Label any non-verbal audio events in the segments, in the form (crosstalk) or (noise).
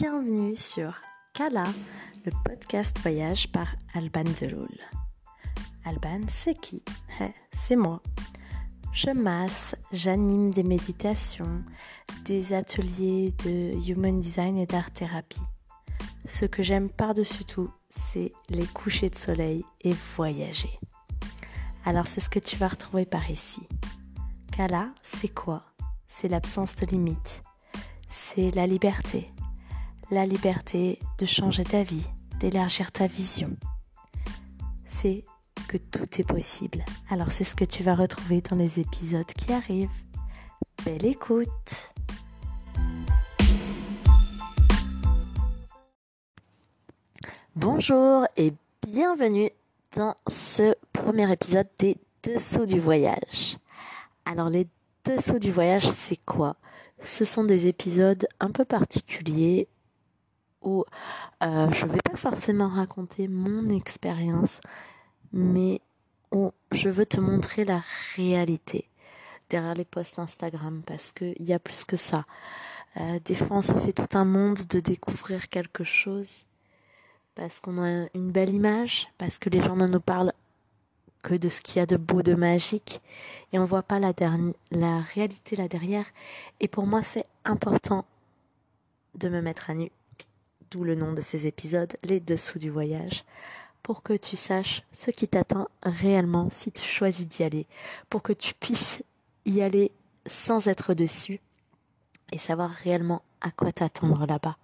bienvenue sur Kala, le podcast voyage par Alban Deloul. Alban, c'est qui? Eh, C'est moi. Je masse, j'anime des méditations, des ateliers de human design et d'art thérapie. Ce que j'aime par-dessus tout, c'est les couchers de soleil et voyager. Alors c'est ce que tu vas retrouver par ici. Kala, c'est quoi? C'est l'absence de limites. C'est la liberté. La liberté de changer ta vie, d'élargir ta vision. C'est que tout est possible. Alors c'est ce que tu vas retrouver dans les épisodes qui arrivent. Belle écoute Bonjour et bienvenue dans ce premier épisode des Dessous du voyage. Alors les Dessous du voyage, c'est quoi? Ce sont des épisodes un peu particuliers où euh, je ne vais pas forcément raconter mon expérience, mais où je veux te montrer la réalité derrière les posts Instagram parce qu'il y a plus que ça. Euh, des fois, on fait tout un monde de découvrir quelque chose parce qu'on a une belle image, parce que les gens ne nous parlent que de ce qu'il y a de beau, de magique, et on voit pas la, la réalité là derrière. Et pour moi, c'est important de me mettre à nu, le nom de ces épisodes, les dessous du voyage, pour que tu saches ce qui t'attend réellement si tu choisis d'y aller, pour que tu puisses y aller sans être dessus et savoir réellement à quoi t'attendre là-bas.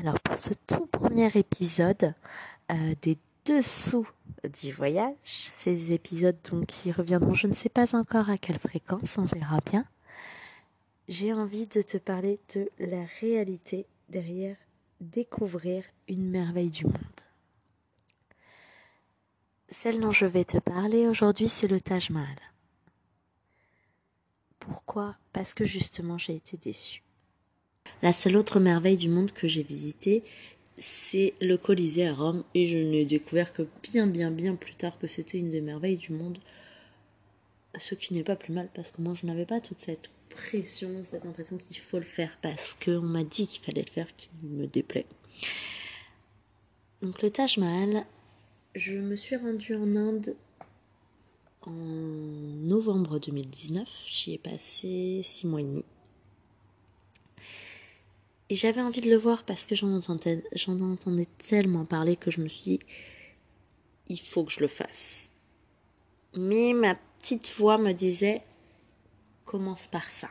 Alors pour ce tout premier épisode euh, des dessous du voyage, ces épisodes donc qui reviendront, je ne sais pas encore à quelle fréquence, on verra bien. J'ai envie de te parler de la réalité derrière découvrir une merveille du monde. Celle dont je vais te parler aujourd'hui, c'est le Taj Mahal. Pourquoi? Parce que justement j'ai été déçue. La seule autre merveille du monde que j'ai visitée, c'est le Colisée à Rome, et je n'ai découvert que bien bien bien plus tard que c'était une des merveilles du monde. Ce qui n'est pas plus mal parce que moi je n'avais pas toute cette cette impression qu'il faut le faire parce qu'on m'a dit qu'il fallait le faire qui me déplaît. Donc le Taj Mahal, je me suis rendue en Inde en novembre 2019. J'y ai passé six mois et demi. Et j'avais envie de le voir parce que j'en entendais, j'en entendais tellement parler que je me suis dit, il faut que je le fasse. Mais ma petite voix me disait, commence par ça.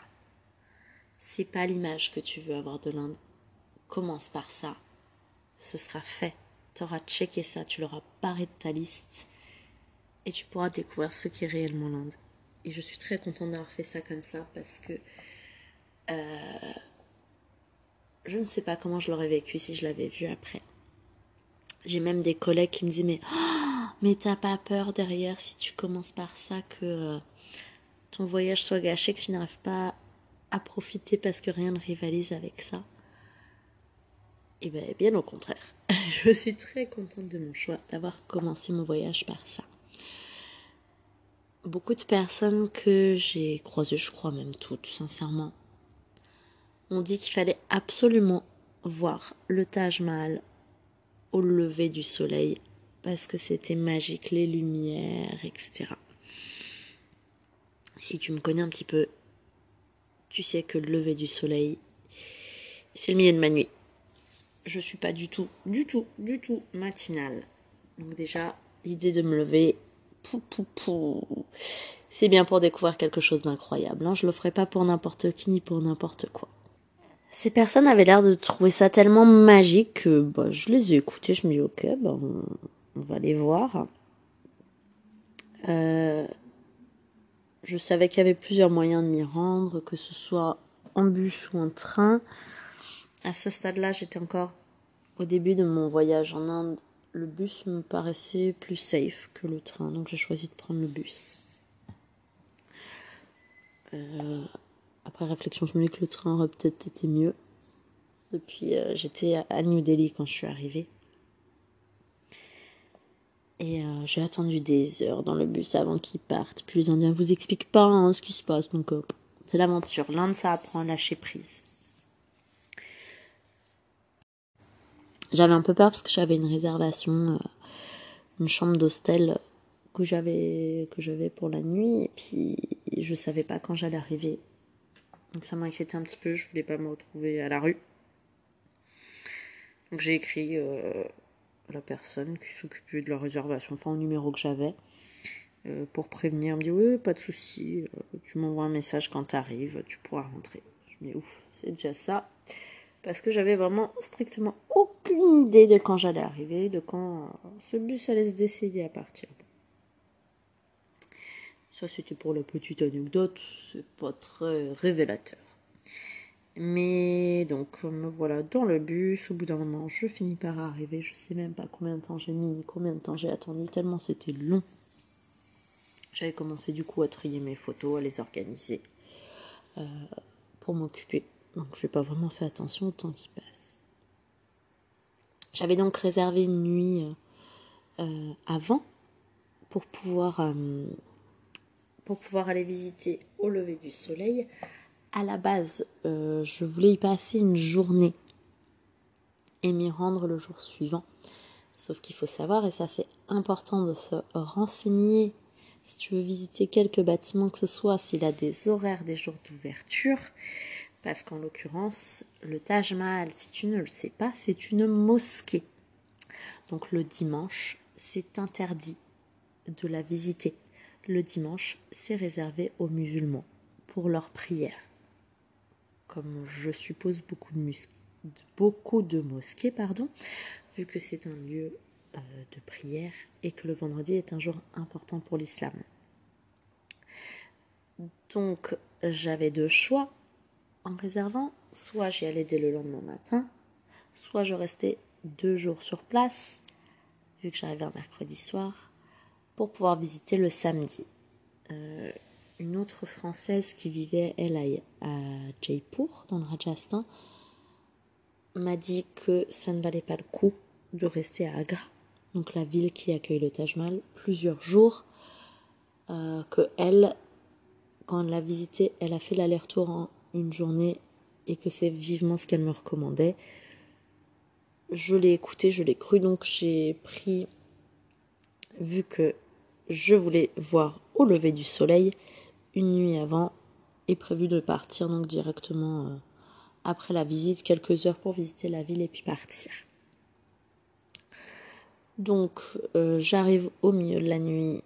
C'est pas l'image que tu veux avoir de l'Inde. Commence par ça. Ce sera fait. Tu auras checké ça, tu l'auras paré de ta liste et tu pourras découvrir ce qui est réellement l'Inde. Et je suis très contente d'avoir fait ça comme ça parce que euh, je ne sais pas comment je l'aurais vécu si je l'avais vu après. J'ai même des collègues qui me disent mais oh, mais t'as pas peur derrière si tu commences par ça que euh, ton voyage soit gâché, que tu n'arrives pas à profiter parce que rien ne rivalise avec ça. Et eh bien, bien au contraire. (laughs) je suis très contente de mon choix d'avoir commencé mon voyage par ça. Beaucoup de personnes que j'ai croisées, je crois même toutes, sincèrement, on dit qu'il fallait absolument voir le Taj Mahal au lever du soleil parce que c'était magique, les lumières, etc. Si tu me connais un petit peu, tu sais que le lever du soleil, c'est le milieu de ma nuit. Je suis pas du tout, du tout, du tout matinale. Donc déjà, l'idée de me lever, pou, pou, pou, c'est bien pour découvrir quelque chose d'incroyable. Hein. Je le ferai pas pour n'importe qui ni pour n'importe quoi. Ces personnes avaient l'air de trouver ça tellement magique que bah, je les ai écoutées. Je me dis, ok, bah, on, va les voir. Euh, je savais qu'il y avait plusieurs moyens de m'y rendre, que ce soit en bus ou en train. À ce stade-là, j'étais encore au début de mon voyage en Inde. Le bus me paraissait plus safe que le train, donc j'ai choisi de prendre le bus. Euh, après réflexion, je me dis que le train aurait peut-être été mieux. Depuis, euh, j'étais à New Delhi quand je suis arrivée. Et euh, j'ai attendu des heures dans le bus avant qu'ils partent. Puis les Indiens vous expliquent pas hein, ce qui se passe. Donc, c'est l'aventure. L'Inde, ça apprend à lâcher prise. J'avais un peu peur parce que j'avais une réservation, euh, une chambre d'hostel que j'avais que j'avais pour la nuit et puis je savais pas quand j'allais arriver. Donc ça m'inquiétait un petit peu, je voulais pas me retrouver à la rue. Donc j'ai écrit euh, la personne qui s'occupait de la réservation, enfin au numéro que j'avais, euh, pour prévenir. Me dit oui, pas de souci, euh, tu m'envoies un message quand tu arrives, tu pourras rentrer. Je me dis ouf, c'est déjà ça. Parce que j'avais vraiment strictement aucune idée de quand j'allais arriver, de quand ce bus allait se décider à partir. Ça, c'était pour la petite anecdote, c'est pas très révélateur. Mais donc, me voilà dans le bus. Au bout d'un moment, je finis par arriver. Je sais même pas combien de temps j'ai mis, combien de temps j'ai attendu, tellement c'était long. J'avais commencé du coup à trier mes photos, à les organiser euh, pour m'occuper. Donc, je n'ai pas vraiment fait attention au temps qui passe. J'avais donc réservé une nuit euh, euh, avant pour pouvoir aller visiter au lever du soleil. À la base, euh, je voulais y passer une journée et m'y rendre le jour suivant. Sauf qu'il faut savoir, et ça c'est important de se renseigner si tu veux visiter quelques bâtiments que ce soit, s'il a des horaires des jours d'ouverture, parce qu'en l'occurrence, le Taj Mahal, si tu ne le sais pas, c'est une mosquée. Donc le dimanche, c'est interdit de la visiter le dimanche, c'est réservé aux musulmans pour leurs prières. Comme je suppose beaucoup de, mosquées, pardon, vu que c'est un lieu euh, de prière et que le vendredi est un jour important pour l'islam. Donc j'avais deux choix en réservant, soit j'y allais dès le lendemain matin, soit je restais deux jours sur place, vu que j'arrivais un mercredi soir, pour pouvoir visiter le samedi. Euh, une autre Française qui vivait, elle, à, Jaipur, dans le Rajasthan, m'a dit que ça ne valait pas le coup de rester à Agra, donc la ville qui accueille le Taj Mahal, plusieurs jours, euh, que elle, quand elle l'a visité, elle a fait l'aller-retour en une journée et que c'est vivement ce qu'elle me recommandait. Je l'ai écouté, je l'ai cru, donc j'ai pris, vu que je voulais voir au lever du soleil une nuit avant et prévu de partir donc directement euh, après la visite, quelques heures pour visiter la ville et puis partir. Donc euh, j'arrive au milieu de la nuit,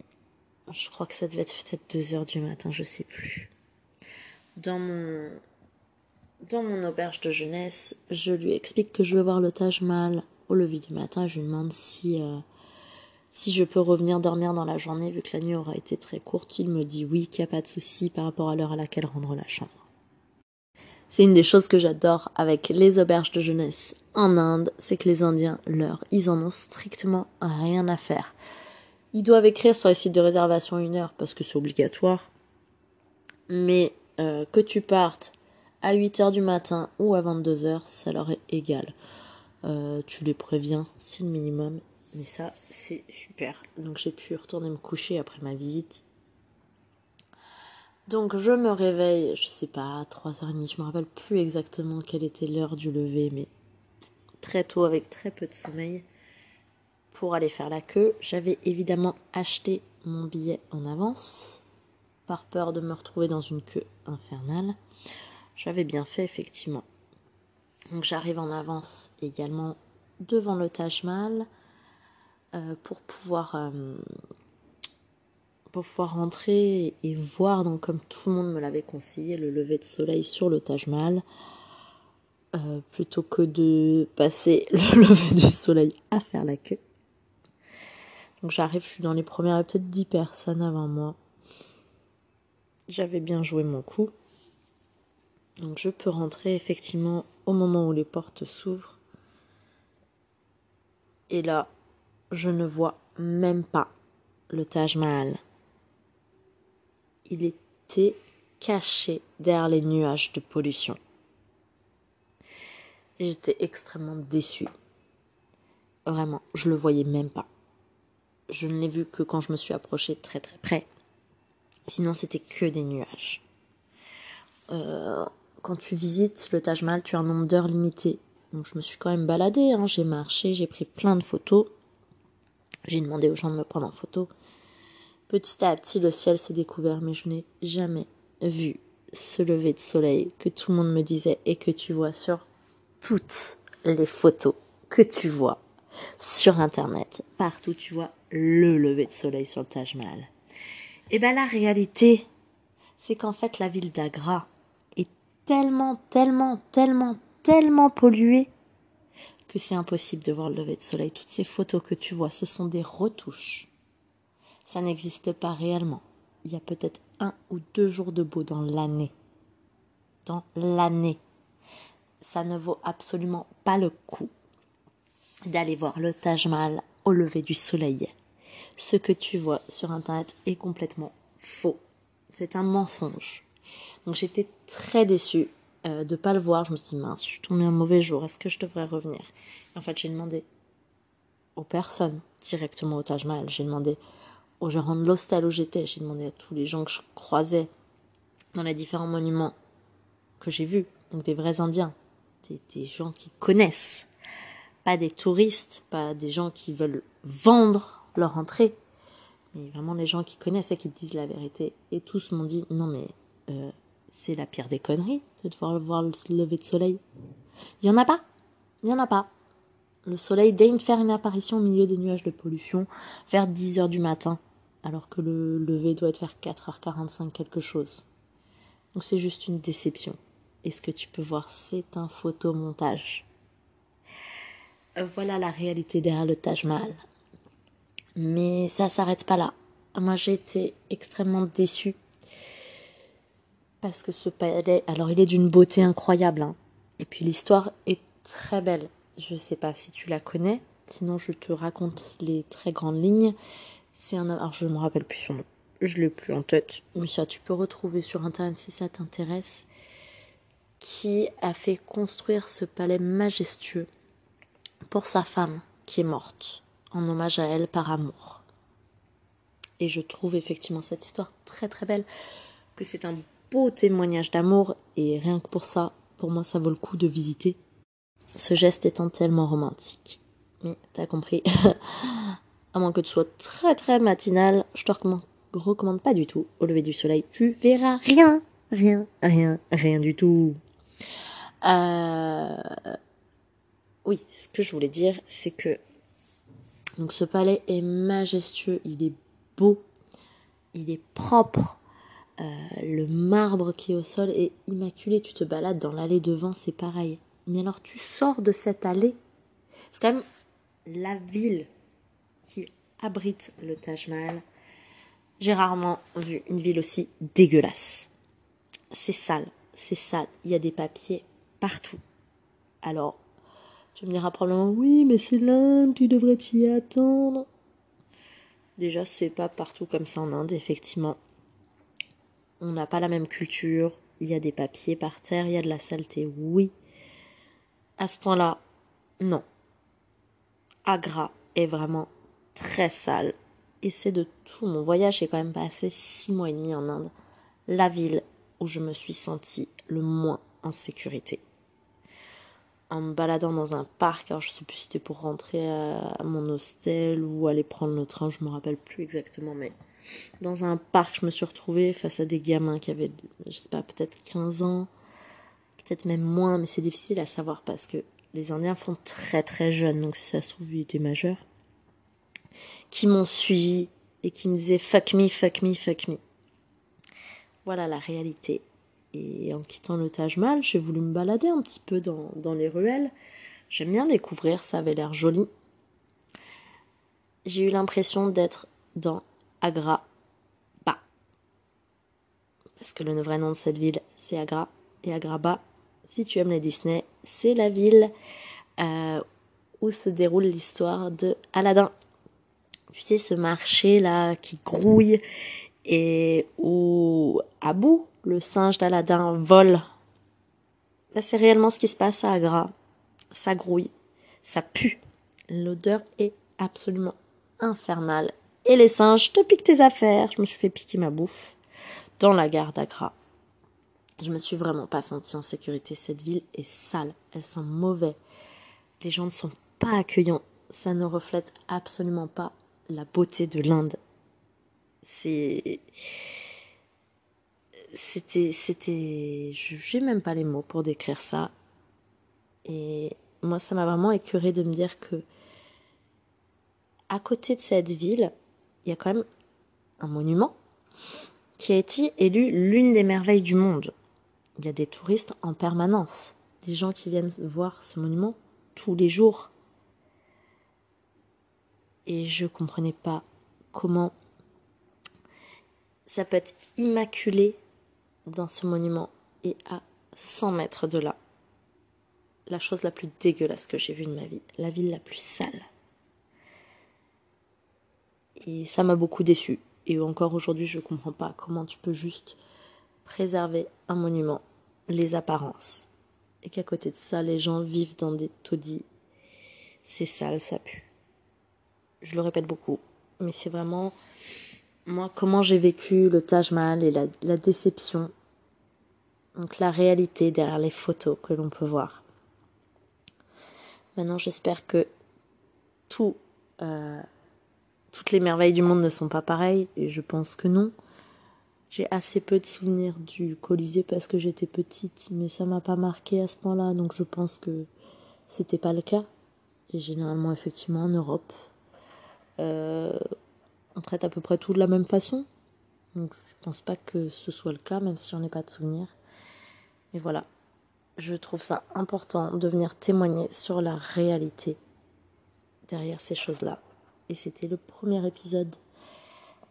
je crois que ça devait être peut-être 2 heures du matin, je sais plus. Dans mon dans mon auberge de jeunesse, je lui explique que je veux voir le Taj Mahal au lever du matin. Je lui demande si euh, si je peux revenir dormir dans la journée vu que la nuit aura été très courte, il me dit oui, qu'il n'y a pas de souci par rapport à l'heure à laquelle rendre la chambre. C'est une des choses que j'adore avec les auberges de jeunesse en Inde, c'est que les Indiens, leur, ils en ont strictement rien à faire. Ils doivent écrire sur les sites de réservation une heure parce que c'est obligatoire. Mais euh, que tu partes à 8 heures du matin ou à 22 heures, ça leur est égal. Euh, tu les préviens, c'est le minimum, mais ça, c'est super. Donc j'ai pu retourner me coucher après ma visite. Donc je me réveille, je sais pas, à 3h30, je me rappelle plus exactement quelle était l'heure du lever, mais très tôt avec très peu de sommeil pour aller faire la queue. J'avais évidemment acheté mon billet en avance par peur de me retrouver dans une queue infernale. J'avais bien fait effectivement. Donc j'arrive en avance également devant le Taj Mahal. Euh, pour pouvoir euh, pour rentrer et voir donc comme tout le monde me l'avait conseillé le lever de soleil sur le Taj Mahal euh, plutôt que de passer (laughs) le lever du soleil à faire la queue. Donc j'arrive, je suis dans les premières peut-être 10 personnes avant moi. J'avais bien joué mon coup. Donc je peux rentrer effectivement au moment où les portes s'ouvrent. Et là, je ne vois même pas le Taj Mahal. Il était caché derrière les nuages de pollution. J'étais extrêmement déçue. Vraiment, je le voyais même pas. Je ne l'ai vu que quand je me suis approchée très très près. Sinon, c'était que des nuages. Euh, quand tu visites le Taj Mahal, tu as un nombre d'heures limité Donc je me suis quand même baladée, hein. j'ai marché, j'ai pris plein de photos. J'ai demandé aux gens de me prendre en photo. Petit à petit, le ciel s'est découvert, mais je n'ai jamais vu ce lever de soleil que tout le monde me disait et que tu vois sur toutes les photos que tu vois sur internet. Partout tu vois le lever de soleil sur le Taj Mahal. Et eh ben la réalité, c'est qu'en fait la ville d'Agra est tellement, tellement, tellement, tellement polluée que c'est impossible de voir le lever de soleil. Toutes ces photos que tu vois, ce sont des retouches. Ça n'existe pas réellement. Il y a peut-être un ou deux jours de beau dans l'année. Dans l'année. Ça ne vaut absolument pas le coup d'aller voir le Taj Mahal au lever du soleil. Ce que tu vois sur Internet est complètement faux. C'est un mensonge. Donc j'étais très déçue euh, de pas le voir. Je me suis dit, mince, je suis tombée un mauvais jour. Est-ce que je devrais revenir? En fait, j'ai demandé aux personnes directement au Taj Mahal. J'ai demandé aux gérants de l'hostel où j'étais. J'ai demandé à tous les gens que je croisais dans les différents monuments que j'ai vus. Donc des vrais Indiens. Des, des gens qui connaissent. Pas des touristes, pas des gens qui veulent vendre leur entrée. Mais vraiment les gens qui connaissent et qui disent la vérité. Et tous m'ont dit, non mais... Euh, c'est la pire des conneries de voir le lever de soleil. Il y en a pas. Il y en a pas. Le soleil daigne faire une apparition au milieu des nuages de pollution vers 10 heures du matin, alors que le lever doit être vers 4h45 quelque chose. Donc c'est juste une déception. Et ce que tu peux voir, c'est un photomontage. Voilà la réalité derrière le Taj Mahal. Mais ça s'arrête pas là. Moi j'ai été extrêmement déçue parce que ce palais, alors il est d'une beauté incroyable, hein. et puis l'histoire est très belle. Je ne sais pas si tu la connais, sinon je te raconte les très grandes lignes. C'est un, alors je ne me rappelle plus son nom, je l'ai plus en tête, mais ça tu peux retrouver sur internet si ça t'intéresse. Qui a fait construire ce palais majestueux pour sa femme qui est morte, en hommage à elle par amour. Et je trouve effectivement cette histoire très très belle, que c'est un témoignage d'amour et rien que pour ça, pour moi, ça vaut le coup de visiter. Ce geste étant tellement romantique. Mais t'as compris. (laughs) à moins que tu sois très très matinal, je te recommande, recommande pas du tout au lever du soleil. Tu verras rien, rien, rien, rien du tout. Euh... Oui, ce que je voulais dire, c'est que donc ce palais est majestueux, il est beau, il est propre, euh, le marbre qui est au sol est immaculé. Tu te balades dans l'allée devant, c'est pareil. Mais alors tu sors de cette allée. C'est quand même la ville qui abrite le Taj Mahal. J'ai rarement vu une ville aussi dégueulasse. C'est sale, c'est sale. Il y a des papiers partout. Alors, tu me diras probablement oui, mais c'est l'Inde, tu devrais t'y attendre. Déjà, c'est pas partout comme ça en Inde, effectivement on n'a pas la même culture, il y a des papiers par terre, il y a de la saleté, oui. À ce point-là, non. Agra est vraiment très sale. Et c'est de tout. Mon voyage, j'ai quand même passé six mois et demi en Inde. La ville où je me suis sentie le moins en sécurité. En me baladant dans un parc, alors je sais plus si c'était pour rentrer à mon hostel ou aller prendre le train, je me rappelle plus exactement, mais dans un parc, je me suis retrouvée face à des gamins qui avaient, je sais pas, peut-être 15 ans, peut-être même moins, mais c'est difficile à savoir parce que les Indiens font très très jeunes, donc si ça se trouve, ils étaient majeurs, qui m'ont suivi et qui me disaient fuck me, fuck me, fuck me. Voilà la réalité. Et en quittant le Taj Mahal, j'ai voulu me balader un petit peu dans, dans les ruelles. J'aime bien découvrir, ça avait l'air joli. J'ai eu l'impression d'être dans Agra Ba. Parce que le vrai nom de cette ville, c'est Agra. Et Agraba, si tu aimes les Disney, c'est la ville euh, où se déroule l'histoire de Aladdin. Tu sais, ce marché là qui grouille et où Abu, le singe d'Aladin, vole. Là, c'est réellement ce qui se passe à Agra. Ça grouille, ça pue. L'odeur est absolument infernale et les singes te piquent tes affaires. Je me suis fait piquer ma bouffe dans la gare d'Agra. Je me suis vraiment pas sentie en sécurité. Cette ville est sale, elle sent mauvais. les gens ne sont pas accueillants. Ça ne reflète absolument pas la beauté de l'Inde. C'est. C'était. C'était. J'ai même pas les mots pour décrire ça. Et moi, ça m'a vraiment écœuré de me dire que. À côté de cette ville, il y a quand même un monument qui a été élu l'une des merveilles du monde. Il y a des touristes en permanence, des gens qui viennent voir ce monument tous les jours. Et je comprenais pas comment ça peut être immaculé dans ce monument et à 100 mètres de là. La chose la plus dégueulasse que j'ai vue de ma vie, la ville la plus sale. Et ça m'a beaucoup déçu. Et encore aujourd'hui, je comprends pas comment tu peux juste préserver un monument, les apparences, et qu'à côté de ça, les gens vivent dans des taudis. C'est sale, ça pue. Je le répète beaucoup, mais c'est vraiment moi comment j'ai vécu le Taj Mahal et la, la déception. Donc la réalité derrière les photos que l'on peut voir. Maintenant, j'espère que tout, euh, toutes les merveilles du monde ne sont pas pareilles, et je pense que non. J'ai assez peu de souvenirs du Colisée parce que j'étais petite, mais ça m'a pas marqué à ce point-là, donc je pense que c'était pas le cas. Et généralement, effectivement, en Europe, euh, on traite à peu près tout de la même façon. Donc je pense pas que ce soit le cas, même si j'en ai pas de souvenirs. Mais voilà, je trouve ça important de venir témoigner sur la réalité derrière ces choses-là. Et c'était le premier épisode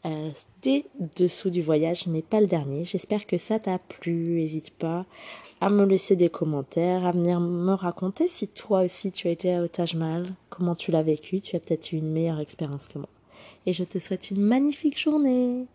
euh, des dessous du voyage, mais pas le dernier. J'espère que ça t'a plu. N'hésite pas à me laisser des commentaires, à venir me raconter si toi aussi tu as été à Taj comment tu l'as vécu. Tu as peut-être eu une meilleure expérience que moi. Et je te souhaite une magnifique journée.